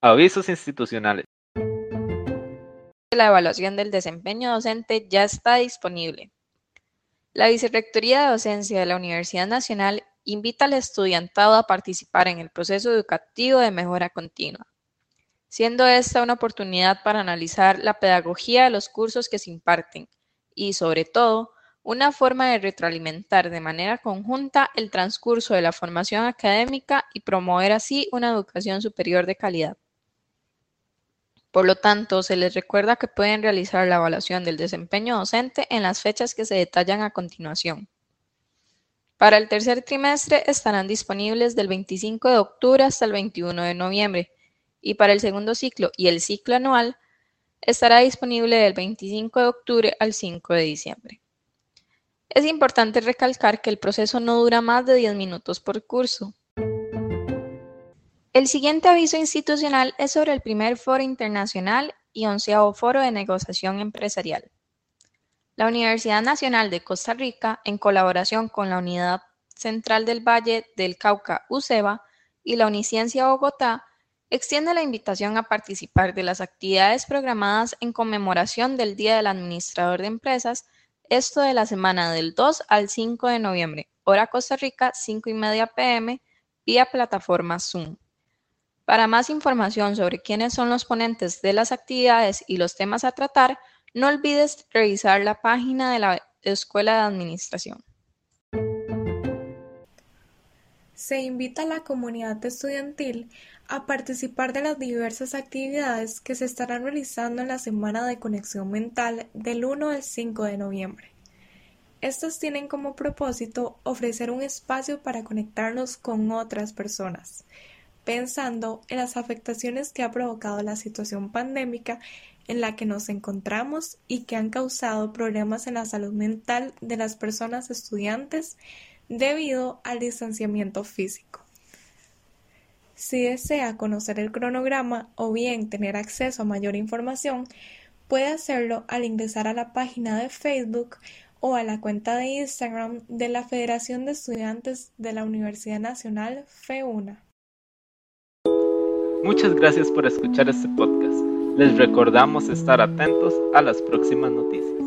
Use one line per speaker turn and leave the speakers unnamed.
Avisos institucionales.
La evaluación del desempeño docente ya está disponible. La Vicerrectoría de Docencia de la Universidad Nacional invita al estudiantado a participar en el proceso educativo de mejora continua, siendo esta una oportunidad para analizar la pedagogía de los cursos que se imparten y, sobre todo, una forma de retroalimentar de manera conjunta el transcurso de la formación académica y promover así una educación superior de calidad. Por lo tanto, se les recuerda que pueden realizar la evaluación del desempeño docente en las fechas que se detallan a continuación. Para el tercer trimestre estarán disponibles del 25 de octubre hasta el 21 de noviembre y para el segundo ciclo y el ciclo anual estará disponible del 25 de octubre al 5 de diciembre. Es importante recalcar que el proceso no dura más de 10 minutos por curso, el siguiente aviso institucional es sobre el primer Foro Internacional y onceavo Foro de Negociación Empresarial. La Universidad Nacional de Costa Rica, en colaboración con la Unidad Central del Valle del Cauca, UCEBA, y la Uniciencia Bogotá, extiende la invitación a participar de las actividades programadas en conmemoración del Día del Administrador de Empresas, esto de la semana del 2 al 5 de noviembre, hora Costa Rica, 5 y media pm, vía plataforma Zoom. Para más información sobre quiénes son los ponentes de las actividades y los temas a tratar, no olvides revisar la página de la Escuela de Administración.
Se invita a la comunidad estudiantil a participar de las diversas actividades que se estarán realizando en la Semana de Conexión Mental del 1 al 5 de noviembre. Estas tienen como propósito ofrecer un espacio para conectarnos con otras personas, pensando en las afectaciones que ha provocado la situación pandémica en la que nos encontramos y que han causado problemas en la salud mental de las personas estudiantes debido al distanciamiento físico. Si desea conocer el cronograma o bien tener acceso a mayor información, puede hacerlo al ingresar a la página de Facebook o a la cuenta de Instagram de la Federación de Estudiantes de la Universidad Nacional FEUNA.
Muchas gracias por escuchar este podcast. Les recordamos estar atentos a las próximas noticias.